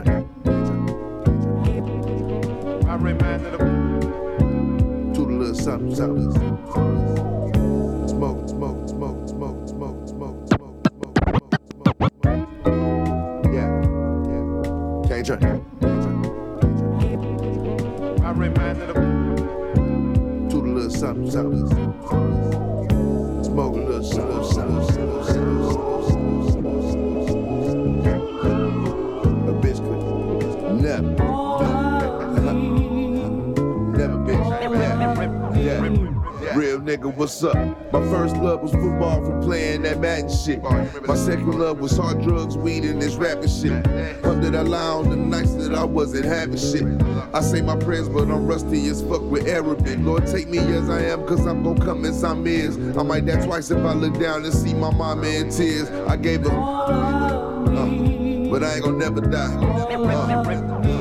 journey. I reminded them. To the little something, something. What's up? My first love was football from playing that Madden shit. My second love was hard drugs, weed, and this rapping shit. Up that I lie on the nights that I wasn't having shit. I say my prayers, but I'm rusty as fuck with Arabic. Lord, take me as I am, cause I'm gon' come as I'm is. I might die twice if I look down and see my mama in tears. I gave her, uh, but I ain't gon' never die. Uh,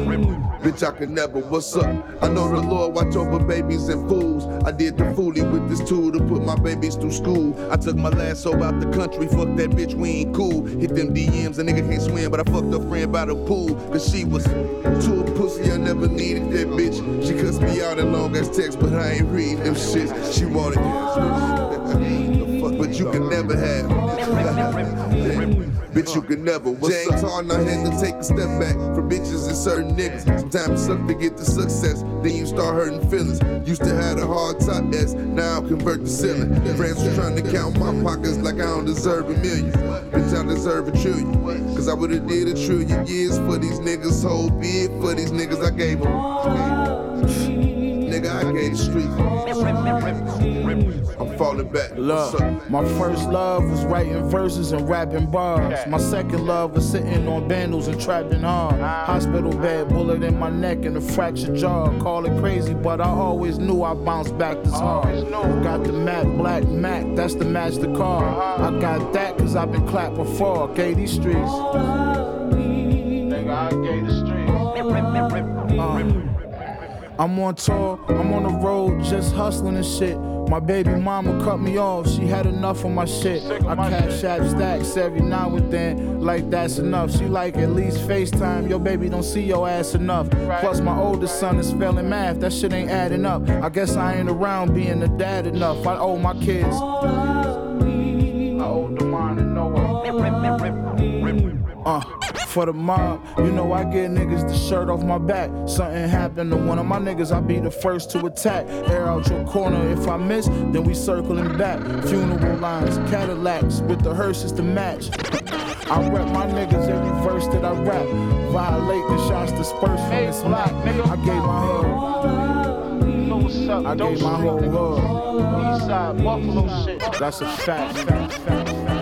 Bitch, I could never. What's up? I know the Lord watch over babies and fools. I did the foolie with this tool to put my babies through school. I took my last soul out the country. Fuck that bitch, we ain't cool. Hit them DMs, a nigga can't swim, but I fucked a friend by the pool. Cause she was too pussy, I never needed that bitch. She cussed me out in long ass text, but I ain't read them shits. She wanted the you can never have. Bitch, you can never. What's James Harden, I had to take a step back from bitches and certain niggas. Sometimes it suck to get the success, then you start hurting feelings. Used to have a hard top S, now I convert to ceiling. Friends was trying to count my pockets like I don't deserve a million. Bitch, I deserve a trillion. Cause I would've did a trillion years for these niggas. Whole bid for these niggas I gave them. Nigga, I gave the street. I'm falling back. Up? my first love was writing verses and rapping bars. My second love was sitting on bundles and trapping hard. Hospital bed, bullet in my neck and a fractured jaw. Call it crazy, but I always knew I bounced back this hard. Got the matte black Mac, that's the match the car. I got that cause I've been clapped before. Gave these streets. Nigga, I gave the streets. Uh, I'm on tour, I'm on the road, just hustling and shit. My baby mama cut me off, she had enough of my shit. I cash app stacks every now and then, like that's enough. She like at least FaceTime, your baby don't see your ass enough. Plus, my oldest son is failing math, that shit ain't adding up. I guess I ain't around being a dad enough. I owe my kids. I owe Demond and Noah. Uh, for the mob, you know I get niggas the shirt off my back. Something happened to one of my niggas, I be the first to attack. Air out your corner, if I miss, then we circling back. Funeral lines, Cadillacs with the hearses to match. I rep my niggas every verse that I rap. Violate the shots dispersed from this block. I gave my hood. I gave my whole hood. Eastside Buffalo shit. That's a fact. fact, fact, fact,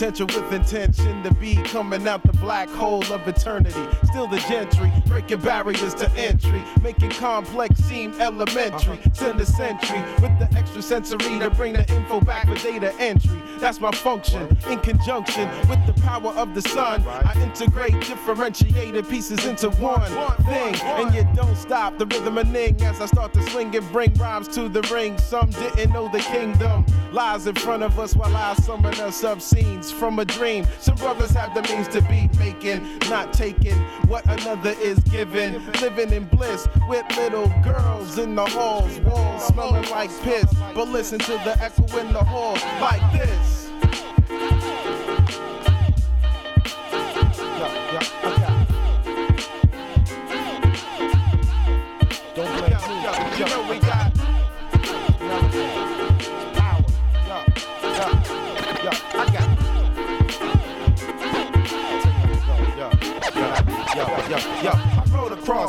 potential with intention to be coming out the black hole of eternity. Still the gentry, breaking barriers to entry, making complex seem elementary. Send the century with the extra sensory to bring the info back for data entry. That's my function in conjunction with the power of the sun. I integrate differentiated pieces into one thing, and you don't stop the rhythm and ning as I start to swing and bring rhymes to the ring. Some didn't know the kingdom lies in front of us while I summon us up scenes from a dream. Some brothers have the means to be making, not taking what another is given. Living in bliss with little girls in the halls, walls smelling like piss. But listen to the echo in the hall like this.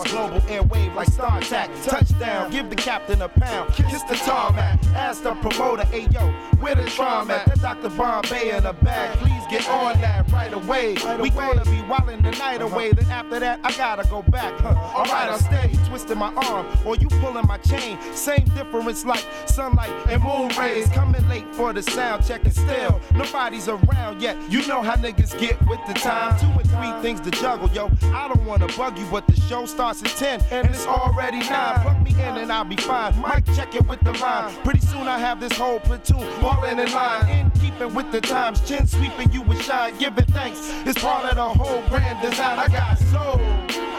Across global airwave like Star Attack. Touchdown, give the captain a pound. Kiss the tarmac. Ask the promoter, hey yo, where the trauma at? Dr. Bombay in a bag. Please get on that right away. we gonna be wildin' the night away. Then after that, I gotta go back. Huh. Alright, I stay twisting my arm or you pulling my chain. Same difference like sunlight and moon rays. Coming late for the sound check and still nobody's around yet. You know how niggas get with the time. Two or three things to juggle, yo. I don't wanna bug you, but the show starts at 10 and it's already 9. Plug me in and I'll be fine. Mic check it with the line. Pretty soon I have this whole platoon falling in line. In keeping with the times, chin sweeping you with shine. Giving thanks. It's part of the whole grand design. I got soul.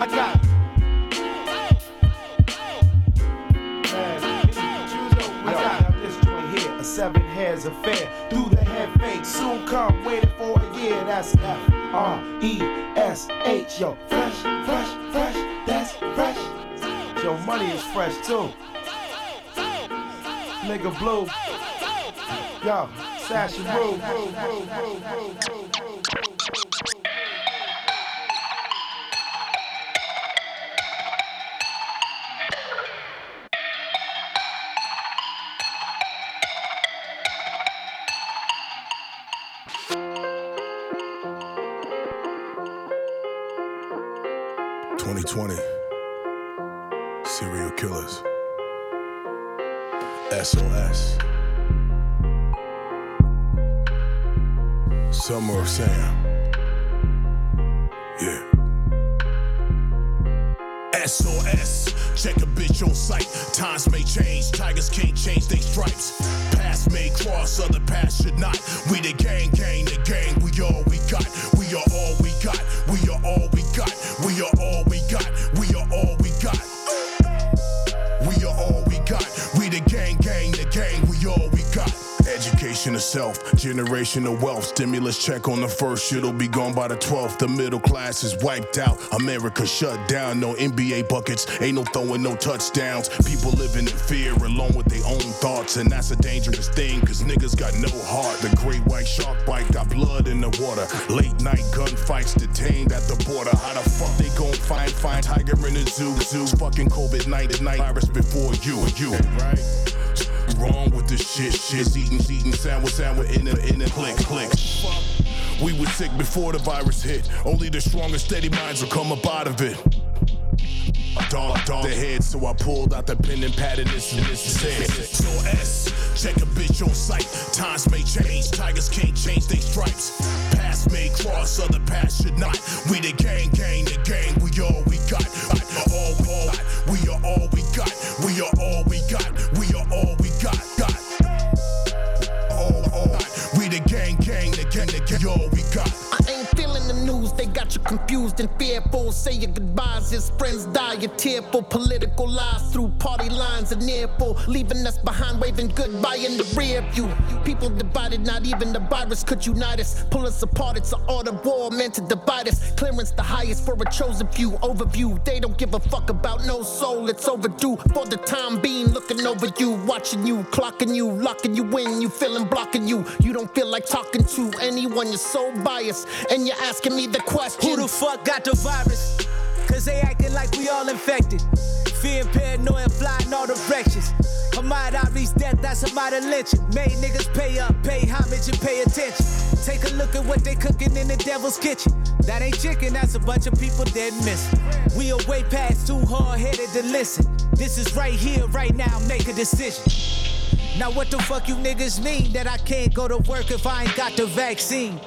I got. seven heads affair. Through the head fake, soon come, waiting for a year. That's F R E S H. Yo, fresh, fresh, fresh, that's fresh. Yo, money is fresh too. Nigga blue. Yo, Sash and Rue. We are Of self, generational wealth, stimulus check on the first, it'll be gone by the 12th. The middle class is wiped out, America shut down, no NBA buckets, ain't no throwing no touchdowns. People living in fear alone with their own thoughts, and that's a dangerous thing, cause niggas got no heart. The great white shark bite got blood in the water. Late night gunfights detained at the border. How the fuck they gon' find, find tiger in the zoo? Zoo's fucking COVID 19 virus before you, and you, right? Wrong with this shit. Shit's eating, eating, sandwich, sandwich in a, in a click, click. We were sick before the virus hit. Only the strongest, steady minds will come up out of it. Dog, dog, the head, so I pulled out the pen and pad and this and this is So S, check a bitch on sight. Times may change, tigers can't change their stripes. Past may cross, other paths should not. We the gang, gang, the gang, we all we got. All got. We are all we got. We are all we got. Gang, gang, the gang, the gang, all we got. I ain't news, they got you confused and fearful. Say your goodbyes, his friends die, you're tearful. Political lies through party lines and nearful, leaving us behind, waving goodbye in the rear view. People divided, not even the virus could unite us. Pull us apart, it's an art of war meant to divide us. Clearance the highest for a chosen few. Overview, they don't give a fuck about no soul, it's overdue. For the time being, looking over you, watching you, clocking you, locking you in, you feeling blocking you. You don't feel like talking to anyone, you're so biased. And you're asking me the question Who the fuck got the virus? Cause they acting like we all infected. Fear and paranoia flying all directions. Ahmaud Arbery's death, that's a of lynching. Made niggas pay up, pay homage, and pay attention. Take a look at what they cooking in the devil's kitchen. That ain't chicken, that's a bunch of people dead missing. We are way past too hard headed to listen. This is right here, right now, make a decision. Now, what the fuck you niggas mean that I can't go to work if I ain't got the vaccine?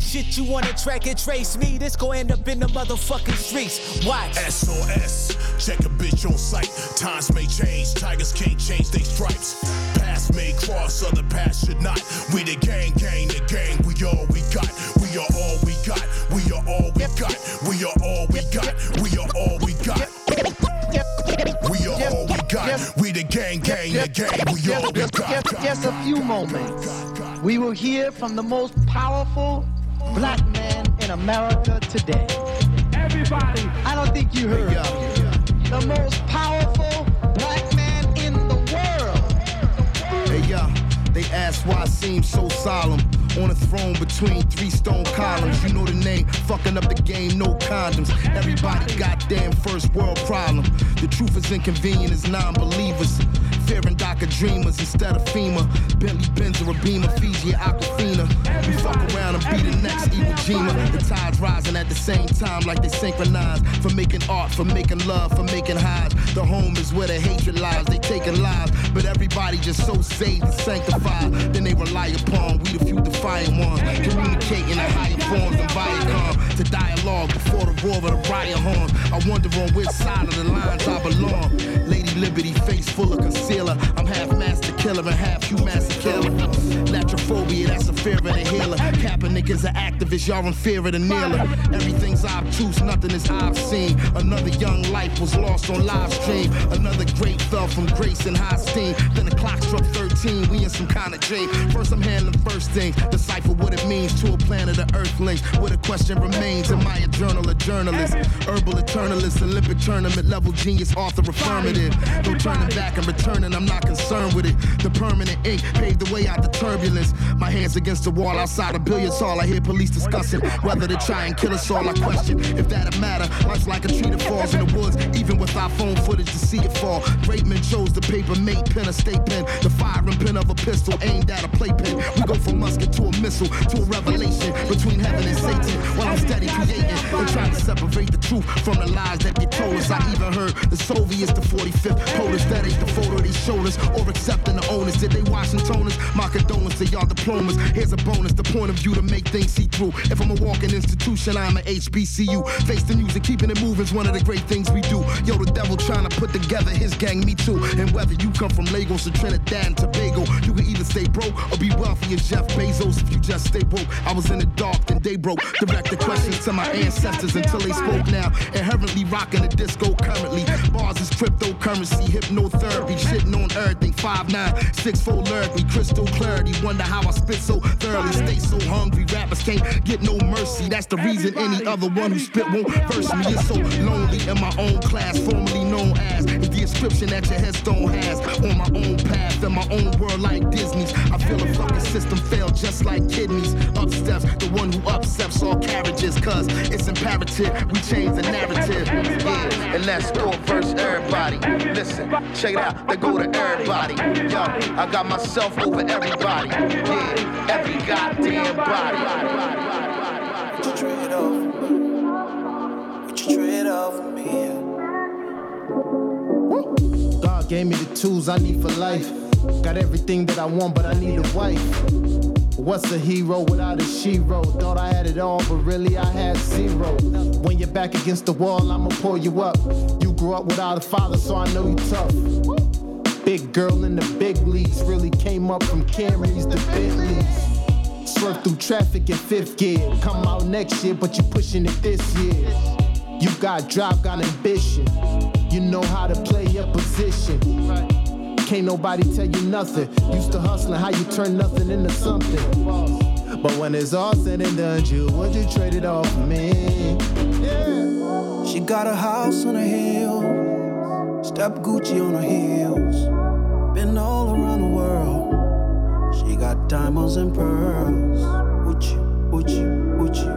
Shit, you wanna track and trace me? This gon' end up in the motherfucking streets. Watch. SOS, check a bitch on sight. Times may change, tigers can't change their stripes. Past may cross, other paths should not. We the gang, gang, the gang. We all we got. We are all we got. We are all we got. We are all we got. We are all we got. We are all we got. We the gang, gang, the gang. We all we got. Just a few moments. We will hear from the most powerful black man in America today. Everybody. I don't think you heard. The most powerful black man in the world. Hey, yo, they ask why I seem so solemn. On a throne between three stone columns. You know the name, fucking up the game, no condoms. Everybody goddamn first world problem. The truth is inconvenient as non believers fearing DACA dreamers instead of FEMA. Bentley Benz or a Beamer, Fiji or Aquafina. We fuck around and be the next Iwo Jima. The tide's rising at the same time like they synchronize. For making art, for making love, for making highs. The home is where the hatred lies. They taking lives, but everybody just so saved and sanctified. Then they rely upon we the few defiant ones. Communicating in higher Viacom. To dialogue before the roar of the riot horn. I wonder on which side of the lines I belong. Lady Liberty, face full of concealer. I'm half master killer and half you master killer. Iatrophobia, that's a fear of the healer. Kaepernick is an activist, y'all in fear of the kneeler. Everything's obtuse, nothing is obscene. Another young life was lost on live stream. Another great fell from grace and high steam. Then the clock struck 13, we in some kind of dream. First, I'm handling first things, decipher what it means to a planet of earthlings. Where the question remains, am I a journal, a journalist? Herbal eternalist, Olympic tournament level genius, author affirmative. No turning back and returning, I'm not concerned with it. The permanent ink paved the way out the turbulence. My hands against the wall outside a billiards hall. I hear police discussing whether to try and kill us all. I question if that'll matter. Life's like a tree that falls in the woods, even with our phone footage to see it fall. Great men chose the paper mate pen, a state pen, the firing pin of a pistol aimed at a playpen. We go from musket to a missile to a revelation between heaven and Satan. While I'm steady creating and trying to separate the truth from the lies that get told us. I even heard the Soviets, the 45th POTUS, that ain't the photo they showed us, or accepting the onus. Did they Washingtoners? My condolences to y'all diplomas. Here's a bonus, the point of view to make things see through. If I'm a walking institution, I'm a HBCU. Face the music, keeping it moving's one of the great things we do. Yo, the devil trying to put together his gang, me too. And whether you come from Lagos or Trinidad and Tobago, you can either stay broke or be wealthy as Jeff Bezos if you just stay woke. I was in the dark, then they broke. Direct the questions to my ancestors until they spoke now. Inherently rocking the disco currently. Bars is cryptocurrency, hypnotherapy, shitting on everything. Five nine, six four lyrically, crystal clarity. Wonder how I spit so thoroughly. Stay so hungry, rappers can't get no mercy. That's the reason any other one who spit won't verse me. It's so lonely in my own class, formerly known as. Inscription that your headstone has. On my own path, in my own world like Disney's. I feel a fucking system fail just like kidneys. Up steps, the one who upsets all carriages. Cause it's imperative we change the narrative. Yeah, and let's go verse everybody. Listen, check it out, they go to everybody. Yo, I got myself over everybody. Yeah, every goddamn body. Would you trade off? Would you trade off? God gave me the tools I need for life. Got everything that I want, but I need a wife. What's a hero without a shero? Thought I had it all, but really I had zero. When you're back against the wall, I'ma pull you up. You grew up without a father, so I know you're tough. Big girl in the big leagues, really came up from Camrys to Bentleys. Swerve through traffic in fifth gear. Come out next year, but you pushing it this year. You got drive, got ambition. You know how to play your position. Can't nobody tell you nothing. Used to hustling, how you turn nothing into something. But when it's all said and done, you would you trade it all for me? She got a house on a hill, step Gucci on her heels. Been all around the world. She got diamonds and pearls. Would you, would you, would you,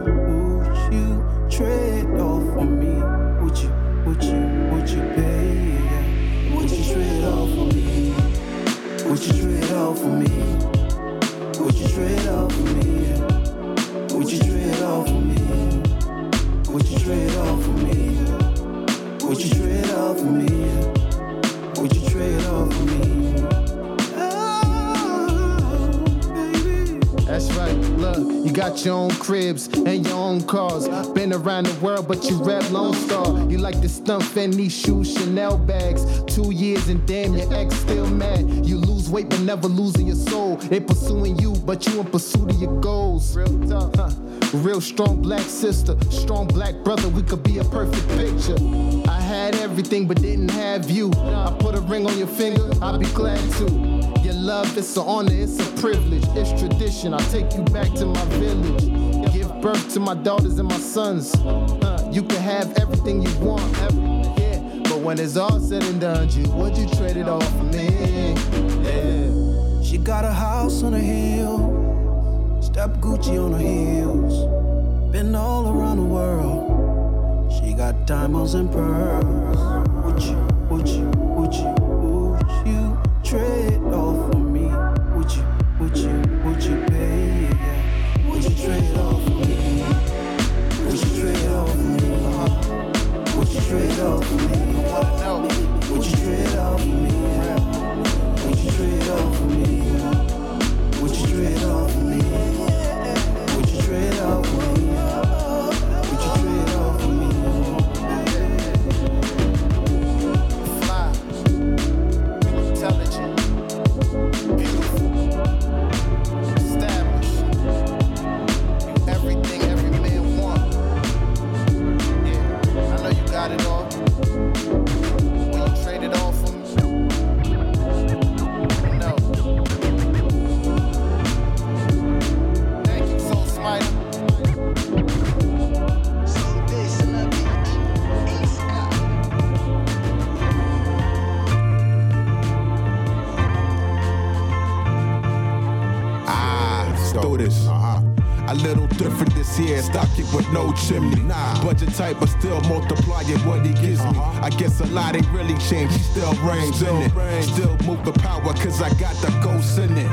would you trade off for me? Would you, would you, babe? Would you trade off for me? Would you trade off for me? Would you trade off for me? Would you trade off for me? Would you trade off for me? Would you trade off for me? Would you trade off for me? Look, you got your own cribs and your own cars. Been around the world, but you rap Lone Star. You like the stunt Fendi shoes, Chanel bags. Two years and damn, your ex still mad. You lose weight, but never losing your soul. They pursuing you, but you in pursuit of your goals. Real tough, huh? Real strong black sister, strong black brother, we could be a perfect picture. I had everything, but didn't have you. I put a ring on your finger, I'd be glad to. Your love, it's an honor, it's a privilege, it's tradition. I'll take you back to my village. Give birth to my daughters and my sons. Uh, you can have everything you want, yeah. But when it's all said and done, you would you trade it all for me? Yeah. She got a house on a hill, step Gucci on her heels. Been all around the world. She got diamonds and pearls. Nah, budget tight, but still multiplying what he gives me. I guess a lot ain't really changed, he still reigns in it. Still move the power, cause I got the ghost in it.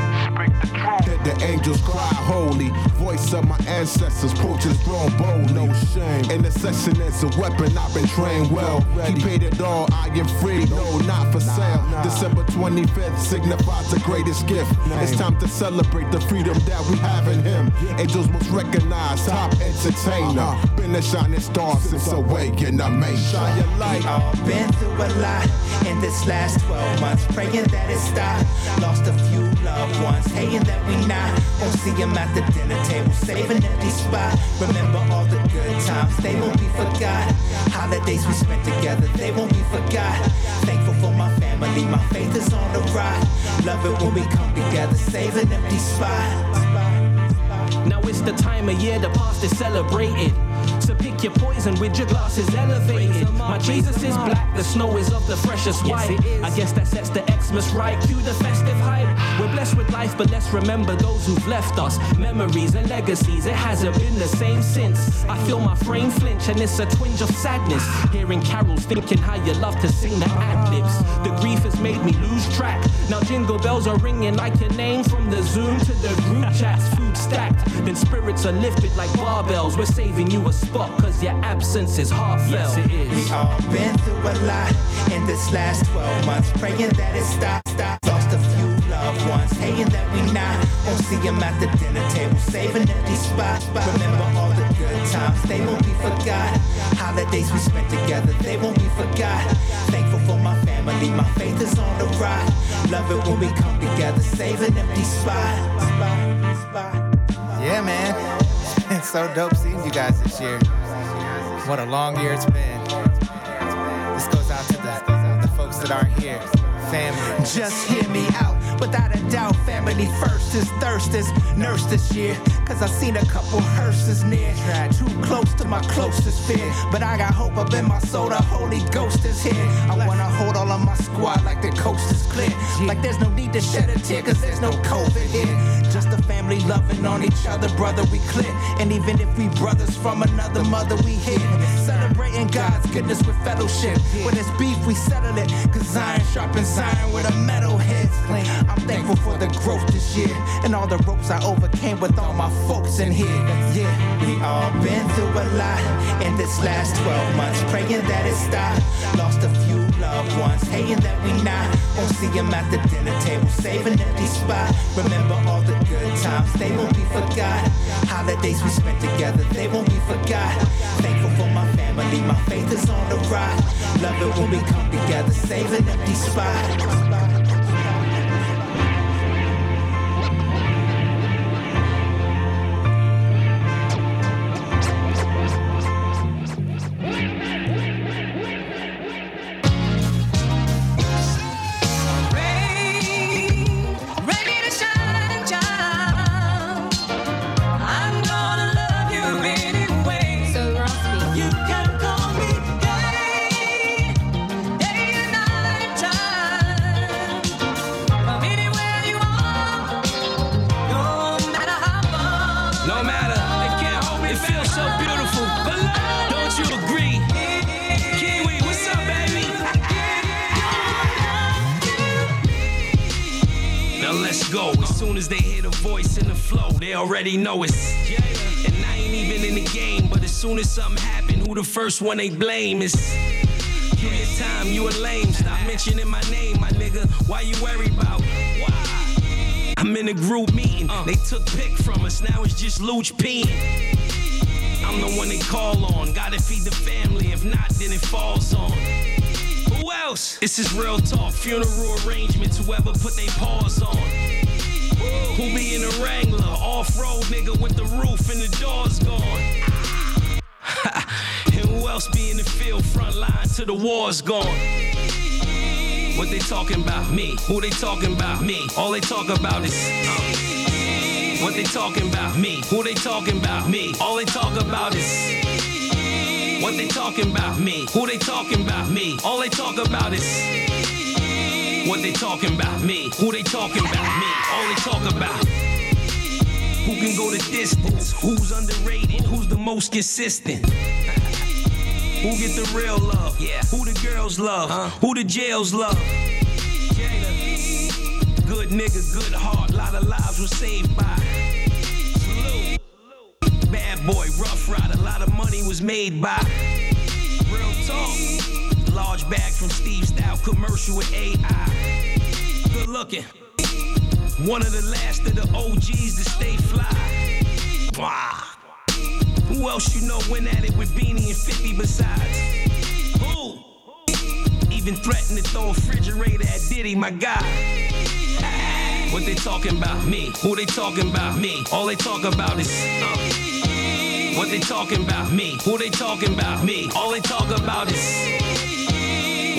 Hear the angels cry holy. Voice of my ancestors, poachers grown bold, no shame. Intercession is a weapon, I've been trained well. He paid it all, I am free, no, not for sale. December 25th signifies the greatest gift. It's time to celebrate the freedom that we have in him. Angels most recognized, top entertainer. Been a shining star since awakening, I may shine your light. We all been through a lot in this last 12 months, praying that it stop. Lost a few loved ones, hating that we not. Won't see them at the dinner table, saving empty spot. Remember all the good times, they won't be forgot. Holidays we spent together, they won't be forgot. Thankful for my family, my faith is on the rise. Love it when we come together, save an empty spot. Now it's the time of year the past is celebrated. So pick your poison with your glasses elevated. My Jesus is black, the snow is of the freshest white. I guess that sets the Xmas right. Cue the festive hype. We're blessed with life, but let's remember those who've left us. Memories and legacies, it hasn't been the same since. I feel my frame flinch, and it's a twinge of sadness. Hearing carols, thinking how you love to sing the ad libs. The grief has made me lose track. Now jingle bells are ringing like your name from the Zoom to the group chats. Food stacked, then spirits are lifted like barbells. We're saving you a spot, cause your absence is heartfelt. Yes, it is. We all been through a lot in this last 12 months, praying that it stop, stop. Lost a few loved ones, hating that we not. Won't see them at the dinner table, saving empty spot. Remember all the good times, they won't be forgot. Holidays we spent together, they won't be forgot. Thankful for my family, my faith is on the rise. Love it when we come together, save an empty spot. Yeah, man. It's been so dope seeing you guys this year. What a long year it's been. This goes out to the, the folks that aren't here. Family. Just hear me out. Without a doubt, family first is thirst is nurse this year. Cause I seen a couple hearses near. Too close to my closest fear. But I got hope up in my soul, the Holy Ghost is here. I wanna hold all of my squad like the coast is clear. Like there's no need to shed a tear, cause there's no COVID here. Just a family loving on each other, brother, we clear. And even if we brothers from another mother, we here. Celebrating God's goodness with fellowship. When it's beef, we settle it. Cause iron sharpens iron with a metal head. I'm thankful for the growth this year. And all the ropes I overcame with all my folks in here. Yeah, we all been through a lot in this last 12 months. Praying that it stop. Lost a few loved ones, hating that we not. Won't see them at the dinner table, saving empty spot. Remember all the good times, they won't be forgot. Holidays we spent together, they won't be forgot. Thankful for my family, my faith is on the rise. Love it when we come together, save an empty spot. Already know it's. And I ain't even in the game, but as soon as something happen, who the first one they blame is. Give your time, you a lame. Stop mentioning my name, my nigga. Why you worry about? Why? I'm in a group meeting. They took pick from us, now it's just Luch peeing. I'm the one they call on. Gotta feed the family, if not, then it falls on. Who else? This is real talk. Funeral arrangements, whoever put they paws on. Who be in a Wrangler? Off road nigga with the roof and the doors gone. and who else be in the field, front line till the war's gone? What they talking about? Me. Who they talking about? Me. All they talk about is. uh, What they talking about? Me. Who they talking about? Me. All they talk about is. What they talking about? Me. Who they talking about? Me. All they talk about is. What they talking about? Me. Who they talking about? Me. All they talk about. Who can go the distance? Who's underrated? Who's the most consistent? Who get the real love? Yeah. Who the girls love? Huh? Who the jails love? Good nigga, good heart. Lot of lives were saved by. Salute. Bad boy, rough ride. A lot of money was made by. Real talk. Large bag from Steve Stoute commercial with AI. Good looking. One of the last of the OGs to stay fly. Wow. Who else you know went at it with Beanie and 50 besides? Who? Even threatened to throw a refrigerator at Diddy, my guy. What they talking about? Me. Who they talking about? Me. All they talk about is. Uh. What they talking about? Me. Who they talking about? Me. All they talk about is.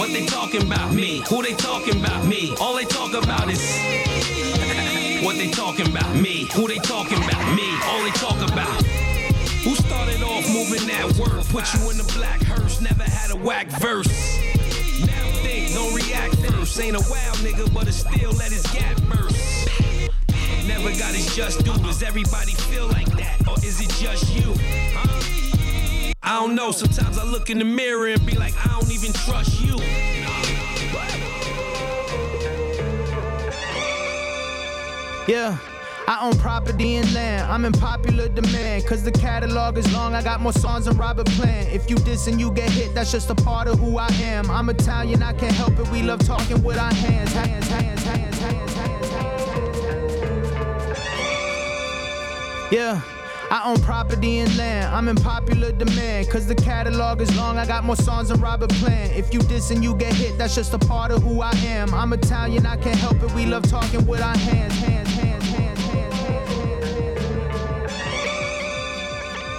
What they talking about? Me. Who they talking about? Me. All they talk about is. What they talking about? Me. Who they talking about? Me. All they talk about. Who started off moving that work? Put you in the black hearse, never had a whack verse. Now think, don't react first. Ain't a wild nigga, but it still let his gap burst. Never got his just due. Does everybody feel like that? Or is it just you? Huh? I don't know. Sometimes I look in the mirror and be like, I don't even trust you. Yeah. I own property and land. I'm in popular demand. Cause the catalog is long. I got more songs than Robert Plant. If you diss and you get hit, that's just a part of who I am. I'm Italian, I can't help it. We love talking with our hands. Hands, hands, hands, hands, hands, hands. Yeah. I own property and land. I'm in popular demand. Cause the catalog is long. I got more songs than Robert Plant. If you diss and you get hit, that's just a part of who I am. I'm Italian, I can't help it. We love talking with our hands. Hands,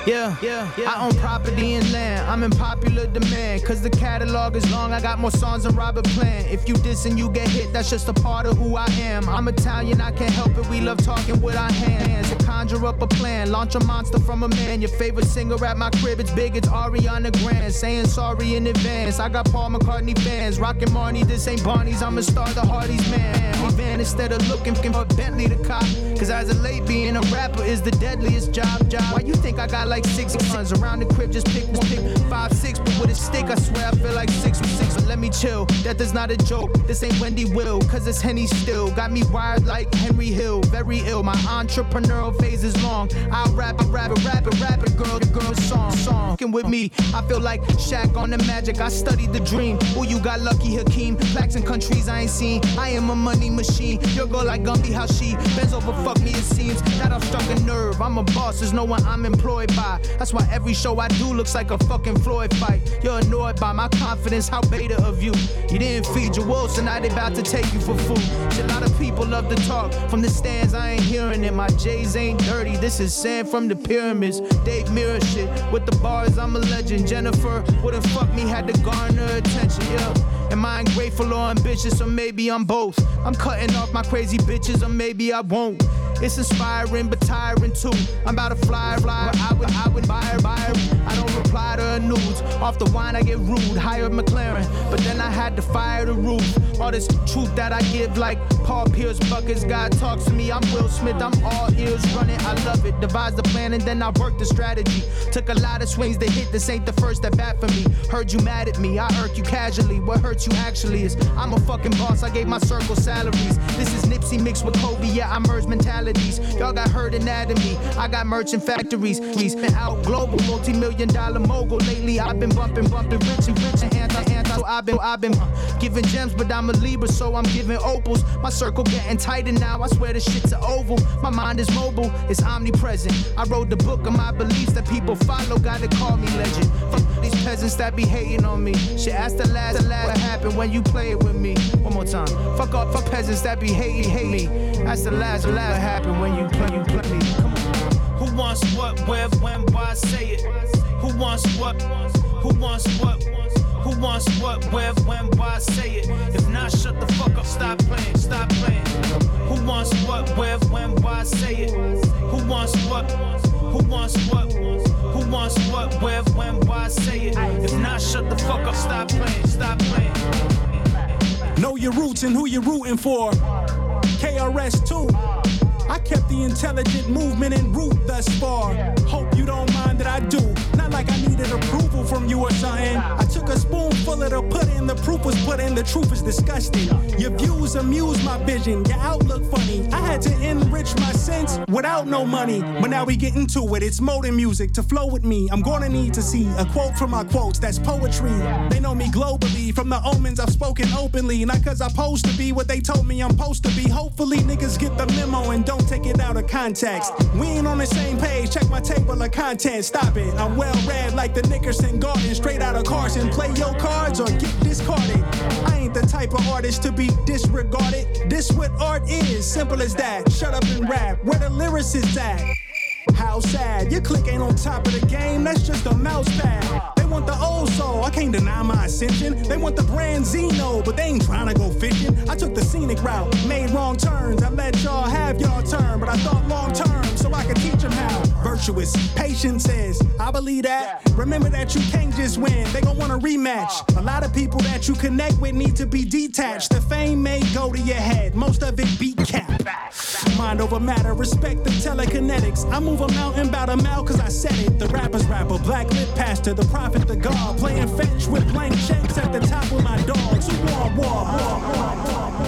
Yeah, yeah, yeah. I own property and land. I'm in popular demand. Cause the catalog is long. I got more songs than Robert Plant. If you diss and you get hit, that's just a part of who I am. I'm Italian, I can't help it. We love talking with our hands. To conjure up a plan, launch a monster from a man. Your favorite singer at my crib, it's big, it's Ariana Grande. Saying sorry in advance. I got Paul McCartney fans. Rockin' Marni, this ain't Barney's. I'm a star, the Hardy's man. We van instead of looking for Bentley to cop. Cause as a late being a rapper is the deadliest job. job. Why you think I got like six guns around the crib? Just pick one, pick five, six, but with a stick, I swear I feel like six with six. But let me chill, that is not a joke. This ain't Wendy Will, cause it's Henny still. Got me wired like Henry Hill, very ill. My entrepreneurial phase is long. I'll rap it, rap it, rap it, rap it, girl, the girl song, song. With me, I feel like Shaq on the magic. I studied the dream. Oh, you got lucky, Hakeem. Blacks in countries I ain't seen. I am a money machine. Your girl like Gumby, how she bends over, fuck me, it seems. That I've struck a nerve. I'm a boss, there's no one I'm employed by. That's why every show I do looks like a fucking Floyd fight. You're annoyed by my confidence, how beta of you. You didn't feed your wolves, so now they about to take you for food. A lot of people love to talk. From the stands, I ain't hearing it. My J's ain't dirty. This is sand from the pyramids. Dave Mirror shit. With the bars, I'm a legend. Jennifer wouldn't fuck me, had to garner attention. Yeah. Am I ungrateful or ambitious, or maybe I'm both? I'm cutting off my crazy bitches, or maybe I won't. It's inspiring but tiring too. I'm about to fly, fly. I would, I would buy her, buy. I don't reply to her nudes. Off the wine, I get rude. Hired McLaren, but then I had to fire the roof. All this truth that I give, like Paul Pierce buckets. God talks to me. I'm Will Smith. I'm all ears running. I love it. Devise the plan and then I work the strategy. Took a lot of swings to hit. This ain't the first that bat for me. Heard you mad at me. I irk you casually. What hurts you actually is I'm a fucking boss. I gave my circle salaries. This is Nipsey mixed with Kobe. Yeah, I merge Y'all got herd anatomy. I got merchant factories. He's been out global, multi-million dollar mogul. Lately, I've been bumping, bumping rich and rich and. I've been, I've been uh, giving gems, but I'm a Libra, so I'm giving opals. My circle getting tighter now. I swear this shit's an oval. My mind is mobile, it's omnipresent. I wrote the book of my beliefs that people follow. Gotta call me legend. Fuck these peasants that be hating on me. Shit, ask the last, the last what happened when you play it with me. One more time. Fuck up, fuck peasants that be hating, hate me. That's the last, the last what happened when you play, you play me. Come on. Who wants what, where, when, why, say it? Who wants what? Who wants what? Who wants what, where, when, why, say it? If not, shut the fuck up, stop playing, stop playing. Who wants what, where, when, why, say it? Who wants what? Who wants what? Who wants what, where, when, why, say it? If not, shut the fuck up, stop playing, stop playing. Know your roots and who you're rooting for. KRS2. I kept the intelligent movement en route thus far. Hope you don't mind that I do. Not like I needed approval from you or something. I took a spoonful of the pudding, the proof was put in, the truth is disgusting. Your views amuse my vision, your outlook funny. I had to enrich my sense without no money. But now we get into it, it's modern music to flow with me. I'm gonna need to see a quote from my quotes, that's poetry. They know me globally, from the omens I've spoken openly. Not cause I'm supposed to be what they told me I'm supposed to be. Hopefully, niggas get the memo and don't take it out of context. We ain't on the same page, check my table of content, stop it. I'm well read like the Nickerson Garden, straight out of Carson. Play your cards or get discarded. I ain't the type of artist to be disregarded. This what art is, simple as that. Shut up and rap, where the lyrics is at? How sad, your click ain't on top of the game, that's just a mouse pad. Want the old soul, I can't deny my ascension. They want the brand Zeno, but they ain't trying to go fishing. I took the scenic route, made wrong turns. I let y'all have y'all turn, but I thought long term, so I could teach them how. Virtuous, patience is, I believe that. Remember that you can't just win, they gon' want a rematch. A lot of people that you connect with need to be detached. The fame may go to your head, most of it be cap. Mind over matter, respect the telekinetics. I move a mountain about a mile cause I said it. The rapper's rapper, black lip pastor, the prophet, the god. Playing fetch with blank checks at the top with my dogs. War, war, war, war.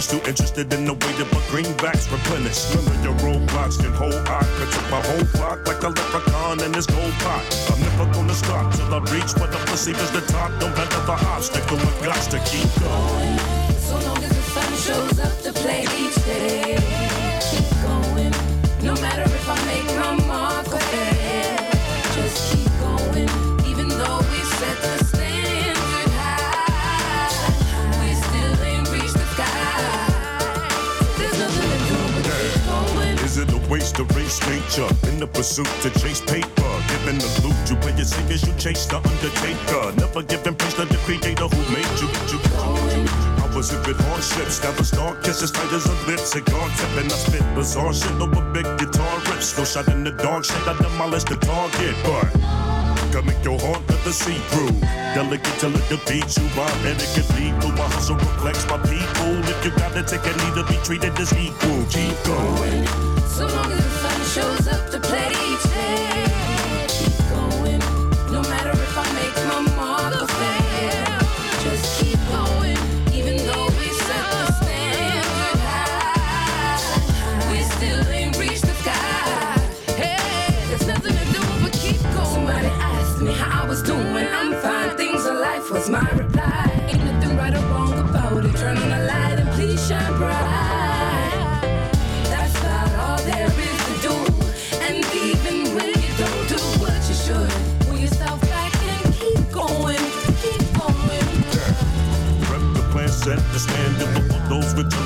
Cats diminished. Too It waste to race nature in the pursuit to chase paper? Giving the loot, you play your singers, you chase the undertaker. Never giving praise to the creator who made you. you, you. I was in good hardships, never start kisses tight as a lip. Cigar tipping, I spit bizarre shit over big guitar rips. No shot in the dark, shit, I demolish the target, but. Can make your heart let the see through. Delicate till it defeats you. My etiquette lead through my hustle reflects my people. If you gotta take a knee to be treated as equal, keep going. So long as the sun shows up to play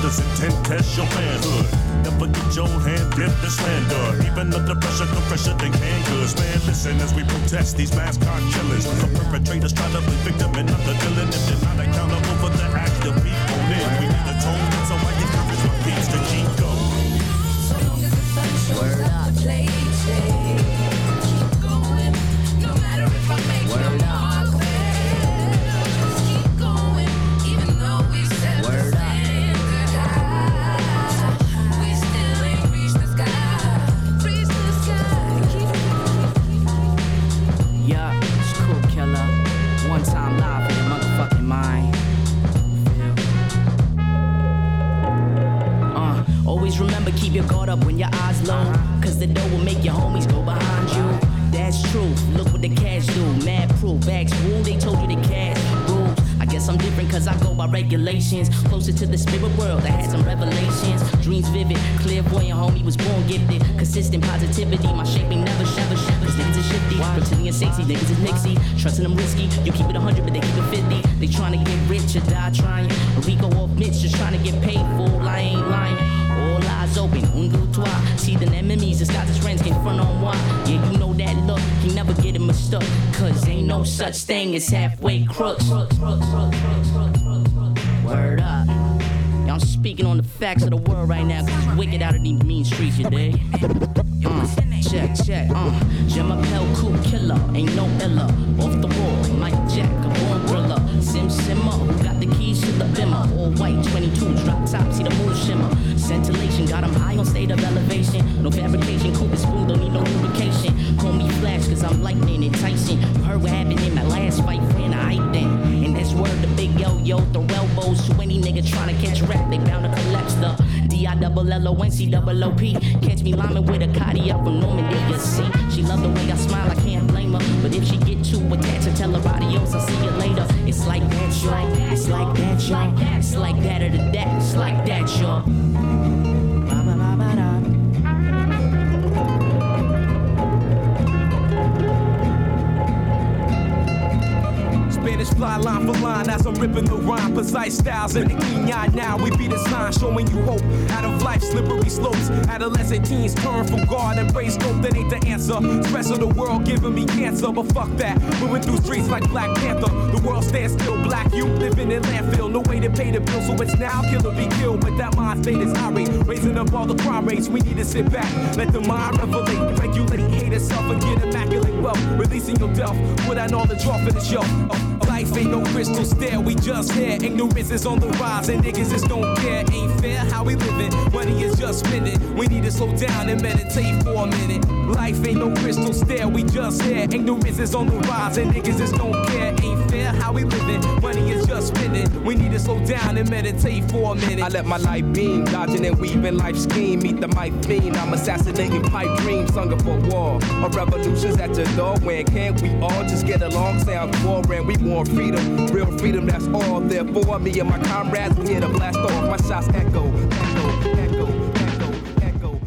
those with intent, test your manhood. Never get your hand dipped in slander. Even under pressure, no pressure than handgoods. Man, listen as we protest these mascot killers. The perpetrators try to be victim and not the villain. If they're not accountable for the act of people, then we need atonement. So I encourage my peeps to keep going. So long as the sun shows up to play go. Closer to the spirit world, I had some revelations. Dreams vivid, clairvoyant, homie was born gifted. Consistent positivity, my shaping never, never, never. Cause niggas is shifty. It's sexy, niggas is Nixie. Trusting them risky. You keep it 100, but they keep it 50. They trying to get rich or die trying. Rico off Mitch just trying to get paid for. I ain't lying. All eyes open, un deux trois. See the enemies, disguise as friends, can't front on one. Yeah, you know that look, he never get it mistook. Cause ain't no such thing as halfway crooks. Word up. I'm speaking on the facts of the world right now, cause it's wicked out of these mean streets, you dig? Uh, check, check, uh. Gemma Pell, cool killer, ain't no illa. Off the wall, Mike Jack, a born thriller. Sim Simma, got the keys to the bimmer? All white, 22, drop top, see the moon shimmer. Scintillation, got him high on state of elevation. No fabrication, Cooper spoon, don't need no lubrication. Call me Flash, cause I'm lightning and Tyson. Heard what happened in my last fight, friend, I then. And that's word the big yo yo, throw elbows to any nigga trying to catch rap, they bound to collapse the D I double L O N C double O P. Catch me liming with a Cardi up from Normandy, you see. She love the way I smile, I can't blame her. But if she get too attached, I tell her adios, I'll see you later. It's like that, y'all. It's like that, y'all. It's like that or the that. It's like that, y'all. Ripping the rhyme. Precise styles in the quinine now. We be the sign showing you hope. Out of life's slippery slopes. Adolescent teens turn from God and praise hope. That ain't the answer. Stress of the world giving me cancer. But fuck that. Moving through streets like Black Panther. The world stands still. Black you living in landfill. No way to pay the bill. So it's now kill or be killed. But that mind state is irate. Raising up all the crime rates. We need to sit back. Let the mind revelate. Regulate. Hate itself and get immaculate wealth. Releasing your delf. Put all the draw for the shelf. Oh. Life ain't no crystal stair, we just here. Ignorance is on the rise, and niggas just don't care. Ain't fair how we living, money is just spending. We need to slow down and meditate for a minute. Life ain't no crystal stair, we just here. Ignorance is on the rise, and niggas just don't care. Ain't fair how we living, money is just spending. We need to slow down and meditate for a minute. I let my light beam, dodging and weaving life scheme. Meet the mic fiend, I'm assassinating pipe dreams, hunger for war. A revolution's at your door. When can't we all just get along? Sound foreign, we want freedom, real freedom. That's all. Therefore, me and my comrades, we here to blast off. My shots echo, echo.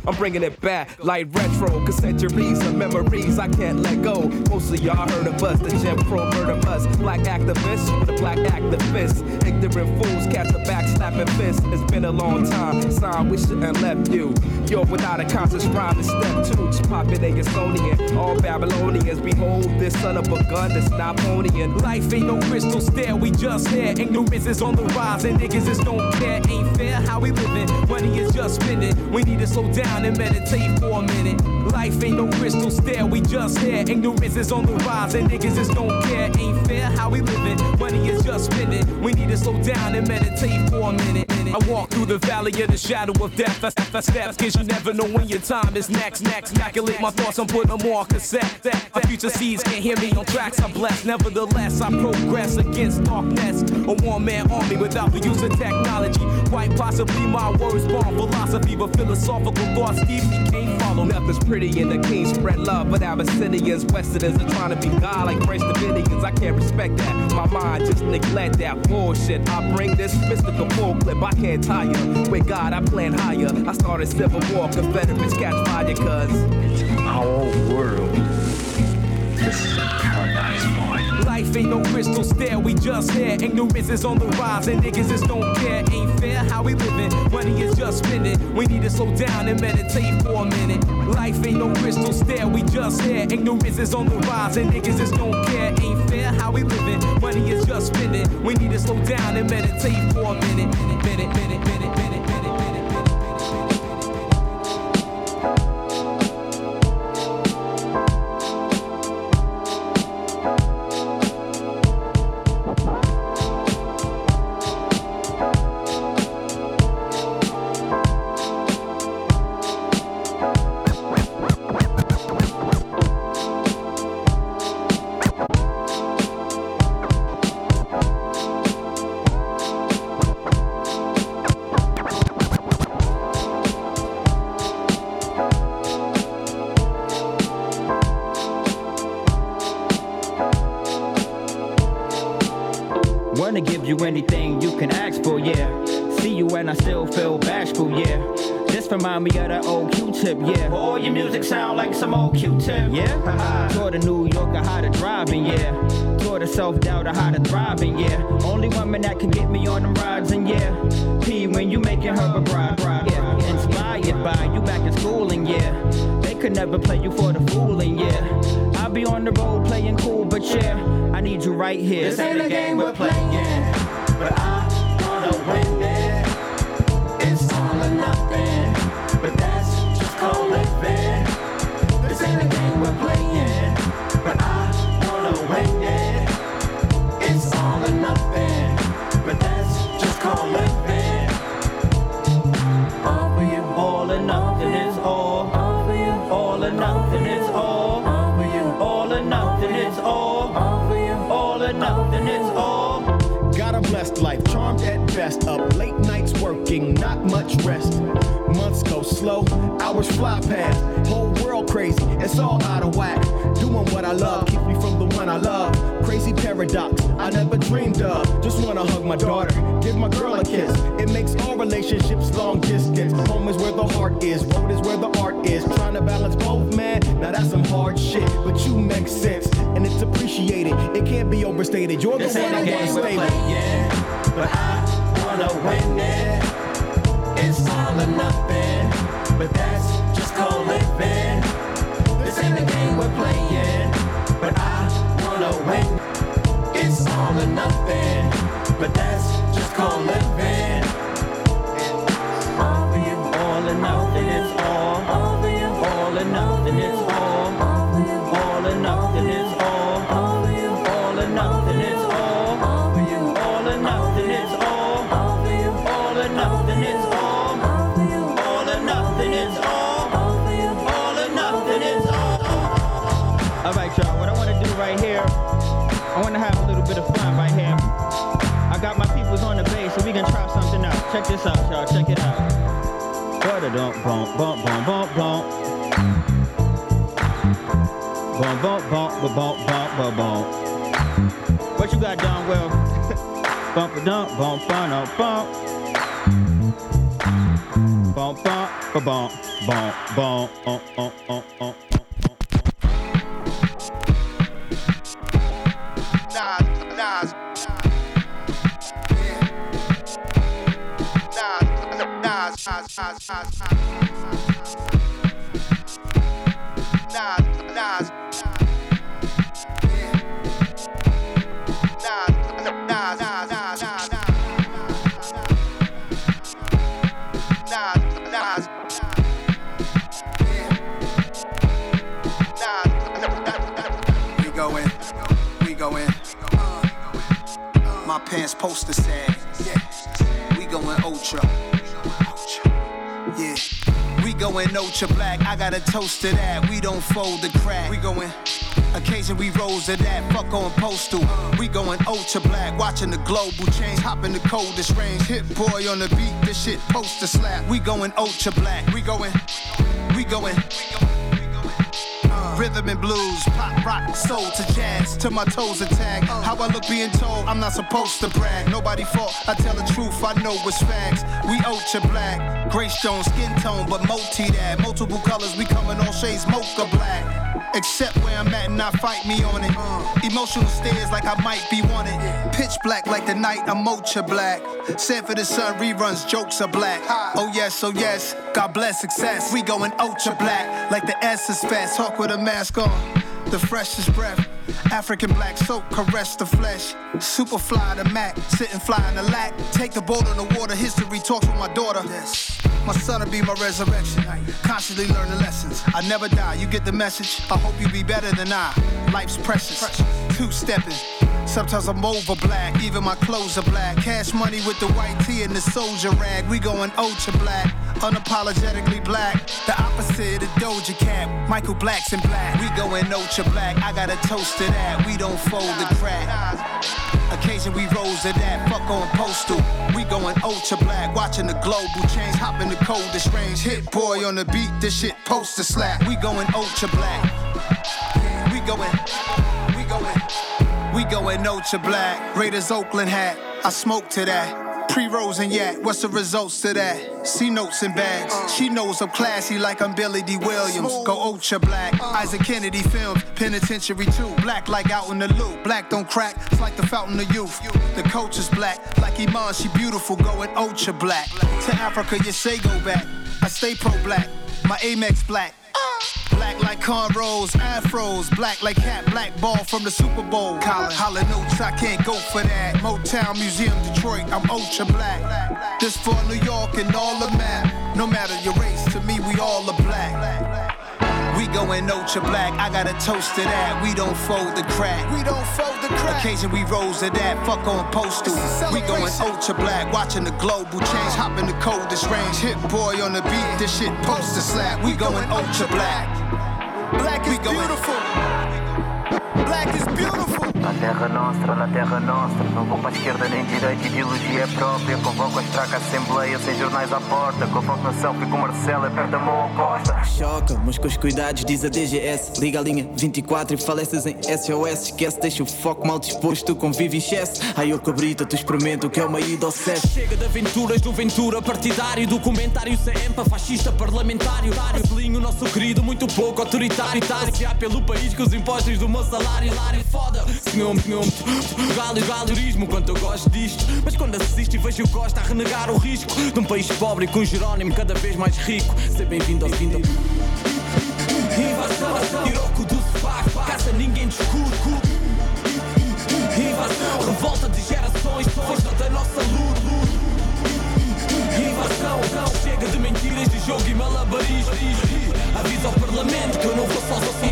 I'm bringing it back like retro, centuries of memories I can't let go. Most of y'all heard of us, the Jim Crow murder bus. Black activists with a black activist. Ignorant fools catch a backslapping fist. It's been a long time, sign we shouldn't left you. You're without a conscious rhyme in step two. Just pop it Sonian. All Babylonians, behold this son of a gun that's Napoleon. Life ain't no crystal stair, we just here. Ignorance is on the rise, and niggas just don't care. Ain't fair how we living, money is We need to slow down and meditate for a minute. Life ain't no crystal stair, we just here. Ignorance is on the rise, and niggas just don't care. Ain't fair how we living, money is just spending. We need to slow down and meditate for a minute. I walk through the valley of the shadow of death. I, I step, cause you never know when your time is next. Next, calculate my thoughts, I'm putting them on cassette. My future seeds can't hear me on tracks I'm blessed. Nevertheless, I progress against darkness. A one man army without the use of technology. Quite possibly my words born philosophy, but philosophical thoughts deeply can't follow. Nothing's pretty in the king spread love, but Abyssinians, Westerners are trying to be God like French Dominions. I can't respect that. My mind just neglect that bullshit. I bring this mystical full clip. I can't tire. With God, I plan higher. I started civil war. Confederates catch fire, it's our world. Life ain't no crystal stair, we just here. Ignorance is on the rise, and niggas just don't care. Ain't fair how we living, money is just spending. We need to slow down and meditate for a minute. Life ain't no crystal stair, we just here. Ignorance is on the rise, and niggas just don't care. Ain't fair how we living, money is just spending. We need to slow down and meditate for a minute. Minute, minute, minute, minute, minute. You anything you can ask for, yeah. See you and I still feel bashful, yeah. This remind me of that old Q-tip, yeah. All your music sound like some old Q-tip, yeah. Taught a New Yorker how to driving, yeah. Taught a self-doubter how to thriving, yeah. Only woman that can get me on them rides, and yeah. P when you making her a bride, bride, yeah. Inspired by you back in schooling, yeah. They could never play you for the fooling, yeah. I'll be on the road playing cool, but yeah, I need you right here. This ain't a game we're playing, but I wanna win nothing is all. Got a blessed life, charmed at best. Up late nights working, not much rest. Months go slow, hours fly past. Whole world crazy, it's all out of whack. Doing what I love keeps me from the one I love. Crazy paradox, I never dreamed of. Just wanna hug my daughter, give my girl a kiss. It makes all relationships long distance. Home is where the heart is, road is where the art is. Trying to balance both, man. Now that's some hard shit, but you make sense, and it's appreciated. It can't be overstated. You're the This one ain't I a wanna game we're stay but I wanna win it. It's all or nothing, but that's just called living. This ain't a game we're playing, but I wanna win. It's all or nothing, but that's this out, y'all. Check it out. What a dump, bump, bump, bump, bump, bump. Bump, bump, bump, bump, bump, bump, bump. What you got done well? bump, dump, bump, bump, bump. Bump, bump, bump, bump, bump, bump, bump, bump. Ultra. Yeah, we going ultra black. I got a toast to that. We don't fold the crack. We going. Occasion we rose to that, fuck on postal. We going ultra black, watching the global change, hopping the coldest range. Hit-Boy on the beat, this shit poster slap. We going ultra black, we going, we going. Rhythm and blues, pop, rock, soul to jazz, to my toes attack. How I look being told, I'm not supposed to brag. Nobody fault, I tell the truth, I know what's facts. We ultra black, gray stone, skin tone, but multi that. Multiple colors, we coming all shades mocha black. Except where I'm at, and I fight me on it. Emotional stares like I might be wanted. Pitch black like the night, I'm ultra black. Said for the sun, reruns, jokes are black. Oh yes, oh yes, God bless success. We going ultra black, like the S is fast. Talk with a mask on, the freshest breath. African black soap, caress the flesh. Super fly the Mac, sitting fly in the lack. Take the boat on the water, history talks with my daughter. Yes. My son will be my resurrection. Constantly learning lessons. I never die, you get the message. I hope you be better than I. Life's precious. Two stepping. Sometimes I'm over black, even my clothes are black. Cash money with the white tee and the soldier rag. We going ultra black, unapologetically black. The opposite of Doja Cat. Michael Black's in black. We going ultra black. I got a toast to that. We don't fold the crack. Occasion we rose to that. Fuck on postal. We going ultra black, watching the global change. Hop in the coldest range. Hit-Boy on the beat. This shit poster slap. We going ultra black. We going. We going. We going ultra black. Raiders Oakland hat. I smoke to that. Pre-rolls and yak, what's the results to that? C notes and bags. She knows I'm classy like I'm Billy Dee Williams. Go ultra black. Isaac Kennedy films, penitentiary too. Black like out in the loop. Black don't crack, it's like the fountain of youth. The coach is black, like Iman, she beautiful, going ultra black. To Africa, you say go back. I stay pro black, my Amex black. Black like cornrows, afros, black like cat, black ball from the Super Bowl. Colin, holla notes, I can't go for that. Motown Museum, Detroit, I'm ultra black. This for New York and all the map. No matter your race, to me we all are black. We going ultra black, I got a toast to that. We don't fold the crack. We don't fold the crack. Occasion we rose to that, fuck on postal. We going ultra black, watching the global change, hop in the coldest range. Hit-Boy on the beat, this shit poster slap. We going ultra black. Black is beautiful. Black is beautiful. Terra nostra, na terra nostra Não vou para a esquerda nem direita, ideologia é própria Convoco a estraca assembleia, sem jornais à porta Convoco na selfie com Marcelo, aperta a mão ao Costa Choca, mas com os cuidados, diz a DGS. Liga a linha 24 e faleces em SOS. Esquece, deixa o foco mal disposto, convive em excesso. Aí eu cabrita, tu experimenta o que é uma ida ao. Chega de aventuras do Ventura partidário, documentário CEMPA, fascista parlamentário. Selinho, nosso querido, muito pouco autoritário. Passear pelo país com os impostos do meu salário. Lário foda. Senhor, senhor, galo, galo, turismo, quanto eu gosto disto. Mas quando assisto e vejo o Costa a renegar o risco de um país pobre com Jerónimo cada vez mais rico. Seja bem-vindo ao fim do. Invasão, tiroco do sofá, casa ninguém discute. Invasão, revolta de gerações, força da nossa luta. Invasão, chega de mentiras de jogo e malabarismo. Avisa ao parlamento que eu não vou só sozinho.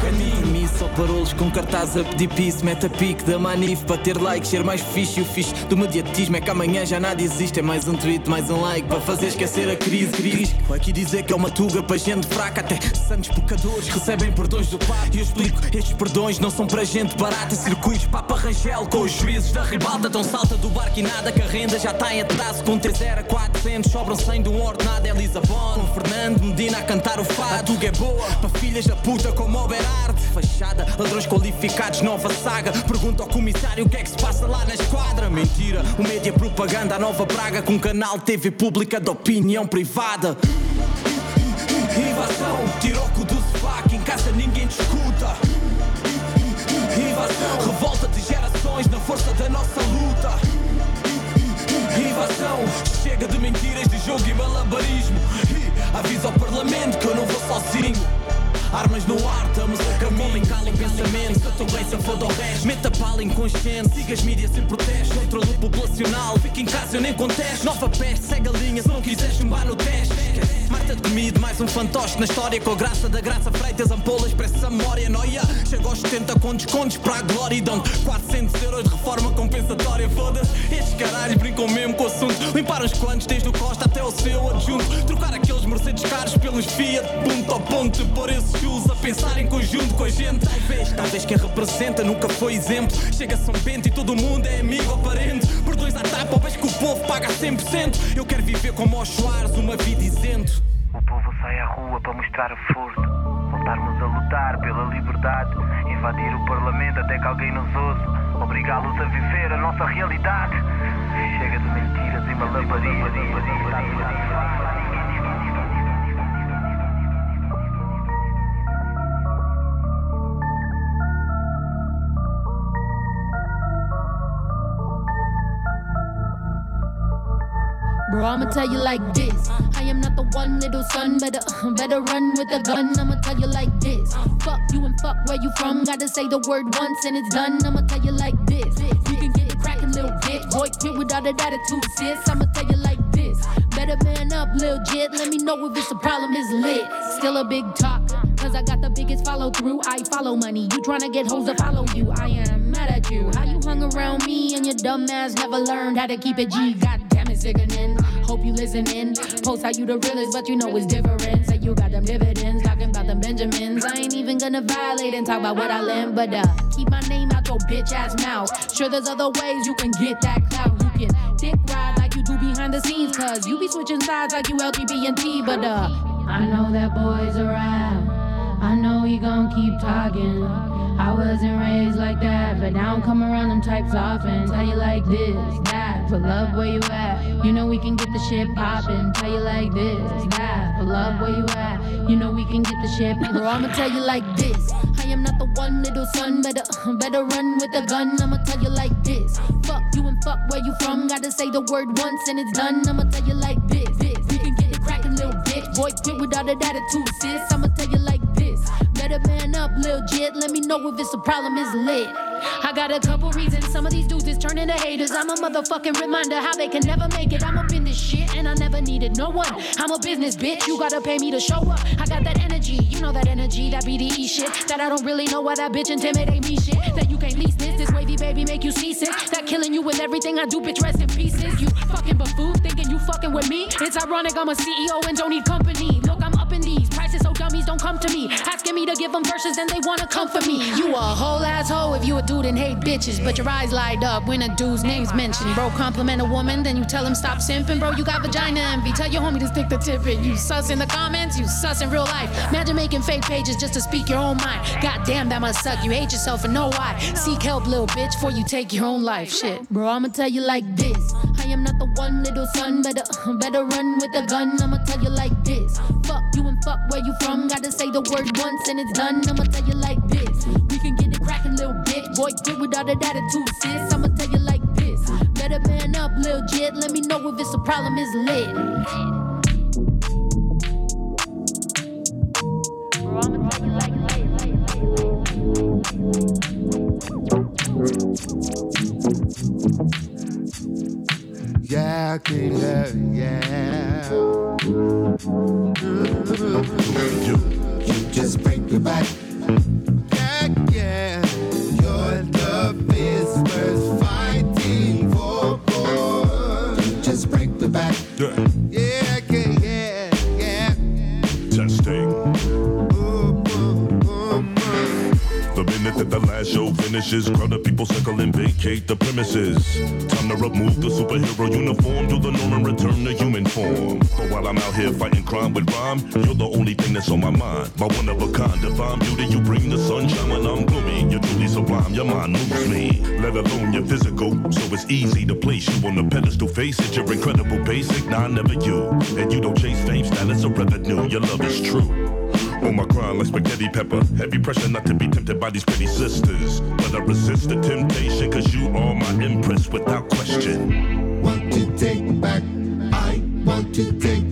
Permisso só parolos com cartaz a pedir piso. Mete a pique da manif para ter like, ser mais fixe. E o fixe do mediatismo é que amanhã já nada existe. É mais um tweet, mais um like para fazer esquecer a crise. crise. Aqui dizer que é uma tuga para gente fraca. Até santos pecadores recebem perdões do Papa. E eu explico, estes perdões não são para gente barata. Circuitos Papa Rangel com os juízes da ribalta. Tão salta do barco e nada que a renda já está em atraso. Com 3 era 400, sobram 100 de um ordenado. É Lisabon, com Fernando Medina a cantar o fado. A tuga é boa para filhas da puta como o. Fachada, ladrões qualificados, nova saga. Pergunta ao comissário o que é que se passa lá na esquadra. Mentira, o média propaganda, a nova praga. Com canal TV pública de opinião privada. Invasão, tiroco do sofá, que em casa ninguém discuta. Invasão, revolta de gerações na força da nossa luta. Invasão, chega de mentiras de jogo e malabarismo. Avisa ao parlamento que eu não vou sozinho. Armas no ar, estamos a caminho. Homem, cala em pensamento, que eu estou bem se foda ao resto. Meta pala inconsciente, siga as mídias sem protesto. Controle populacional, fica em casa, eu nem contesto. Nova peste, segue a linha, se não quiseres chumbar no teste. De comido, mais um fantoche na história. Com a graça da graça, freitas, ampolas, pressa memória. Noia, chega aos 70 com descontos para a glória. E dão 400 euros de reforma compensatória. Foda-se, estes caralhos brincam mesmo com o assunto. Limpar os quantos, desde o Costa até o seu adjunto. Trocar aqueles Mercedes caros pelos Fiat, ponto a ponto. Pôr esses shoes a pensar em conjunto com a gente. Talvez, talvez quem representa nunca foi exemplo. Chega São Bento e todo mundo é amigo ou parente. Perdões à tapa, vês que o povo paga 100%. Eu quero viver como aos Soares, uma vida isento. O povo sai à rua para mostrar o furto Voltarmos a lutar pela liberdade Invadir o parlamento até que alguém nos ouça Obrigá-los a viver a nossa realidade. Chega de mentiras e malabarias I'ma tell you like this. I am not the one little son. Better, better run with a gun. I'ma tell you like this. Fuck you and fuck where you from. Gotta say the word once and it's done. I'ma tell you like this. You can get it crackin', little bitch. Boy, quit without an attitude, sis. I'ma tell you like this. Better man up, lil' jit. Let me know if it's a problem, it's lit. Still a big talk. Cause I got the biggest follow through. I follow money. You tryna get hoes to follow you. I am mad at you. How you hung around me and your dumb ass never learned how to keep it G. Hope you listening. Post how you the realest, but you know it's different. Say you got them dividends, talking about them Benjamins. I ain't even gonna violate and talk about what I lend, but uh, keep my name out your bitch ass mouth. Sure, there's other ways you can get that clout. You can dick ride like you do behind the scenes, cause you be switching sides like you LGBT, but uh, I know that boy's around. I know he gon' keep talking. I wasn't raised like that, but now I'm coming around them types often. Tell you like this, that, for love where you at. You know we can get the shit poppin'. Tell you like this, that, for love where you at. You know we can get the shit. Bro, I'ma tell you like this. I am not the one little son, better better run with a gun. I'ma tell you like this. Fuck you and fuck where you from. Gotta say the word once and it's done. I'ma tell you like this. this. We can get it crackin', little bitch. Boy, quit with all that attitude, sis. I'ma tell you like Better man up, lil jit. Let me know if it's a problem, it's lit. I got a couple reasons. Some of these dudes is turning to haters. I'm a motherfucking reminder how they can never make it. I'm up in this shit and I never needed no one. I'm a business bitch. You gotta pay me to show up. I got that energy. You know that energy, that BDE shit. That I don't really know why that bitch intimidate me shit. That you can't lease this. This wavy baby make you seasick. That killing you with everything I do, bitch, rest in pieces. You fucking buffoon thinking you fucking with me. It's ironic I'm a CEO and don't need company. Look, I'm don't come to me. Asking me to give them verses, then they wanna come for me. You a whole asshole if you a dude and hate bitches, but your eyes light up when a dude's name's mentioned. Bro, compliment a woman, then you tell him stop simping. Bro, you got vagina envy. Tell your homie to stick the tip in. You sus in the comments, you sus in real life. Imagine making fake pages just to speak your own mind. God damn, that must suck. You hate yourself and know why. Seek help, little bitch, before you take your own life. Shit, bro, I'ma tell you like this. I am not the one little son, better better run with a gun. I'ma tell you like this. Fuck fuck where you from. Gotta say the word once and it's done. I'ma tell you like this. We can get it crackin', little bitch. Boy, quit with all that attitude, sis. I'ma tell you like this. Better man up, lil jit. Let me know if it's a problem, it's lit. I'ma tell you like Yeah, I yeah. You, you just break me back. Yeah, yeah. Your fighting for. You just break me back. Yeah. Yeah, yeah, yeah. Testing. The minute that the last show finishes, people circle and vacate the premises. Time to remove the superhero uniform, do the norm and return to human form. But while I'm out here fighting crime with rhyme, you're the only thing that's on my mind. My one of a kind, divine beauty, you bring the sunshine when I'm gloomy. You're truly sublime, your mind moves me. Let alone your physical, so it's easy to place you on the pedestal. Face it, you're incredible, basic, nah, never you. And you don't chase fame, status, or revenue. Your love is true. On my grind like spaghetti pepper. Heavy pressure not to be tempted by these pretty sisters. But I resist the temptation, cause you are my empress without question. Want to take back, I want to take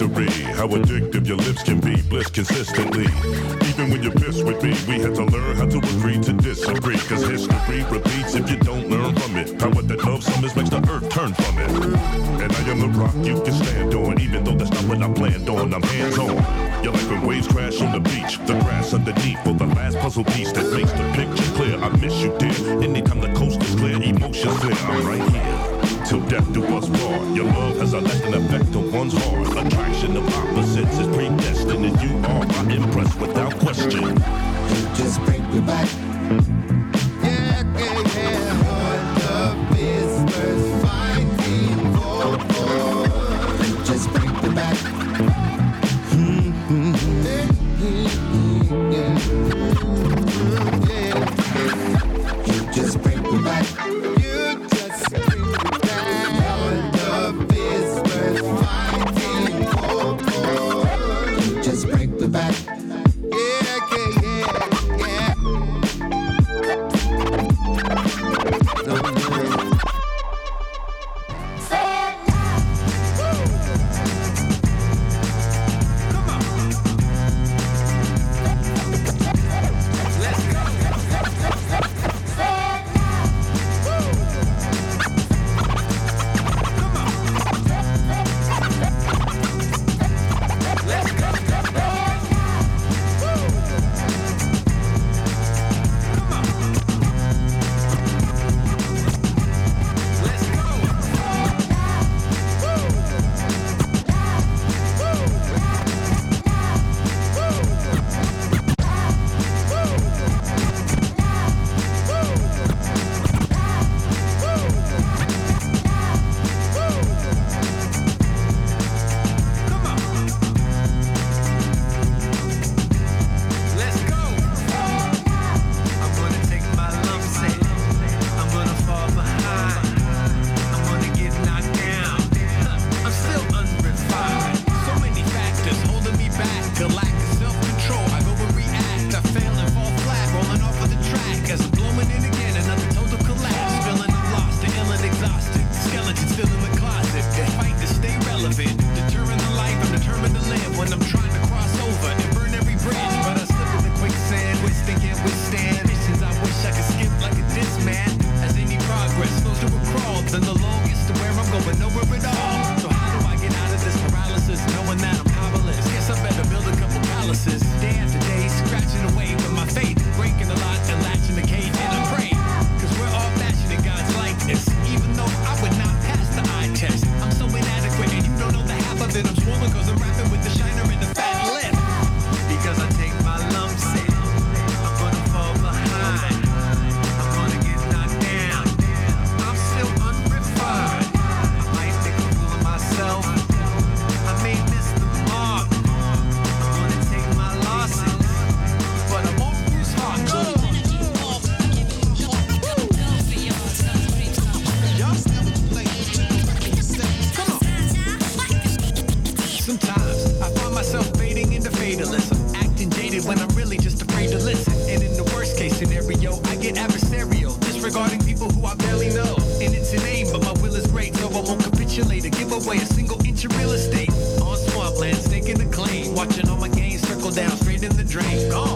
mystery how addictive your lips can be, bliss consistently. Even when you're pissed with me, we had to learn how to agree to disagree. Cause history repeats if you don't learn from it. Power that love summers makes the earth turn from it. And I am the rock you can stand on, even though that's not what I planned on. I'm hands on. You're like when waves crash on the beach, the grass underneath, or the last puzzle piece that makes the picture clear. I miss you, dear. Anytime the coast is clear, emotions clear. I'm right death do us part. Your love has a lasting effect on one's heart. Attraction of opposites is predestined, and you are my empress without question. You just break me back. Down straight in the drain. Gone,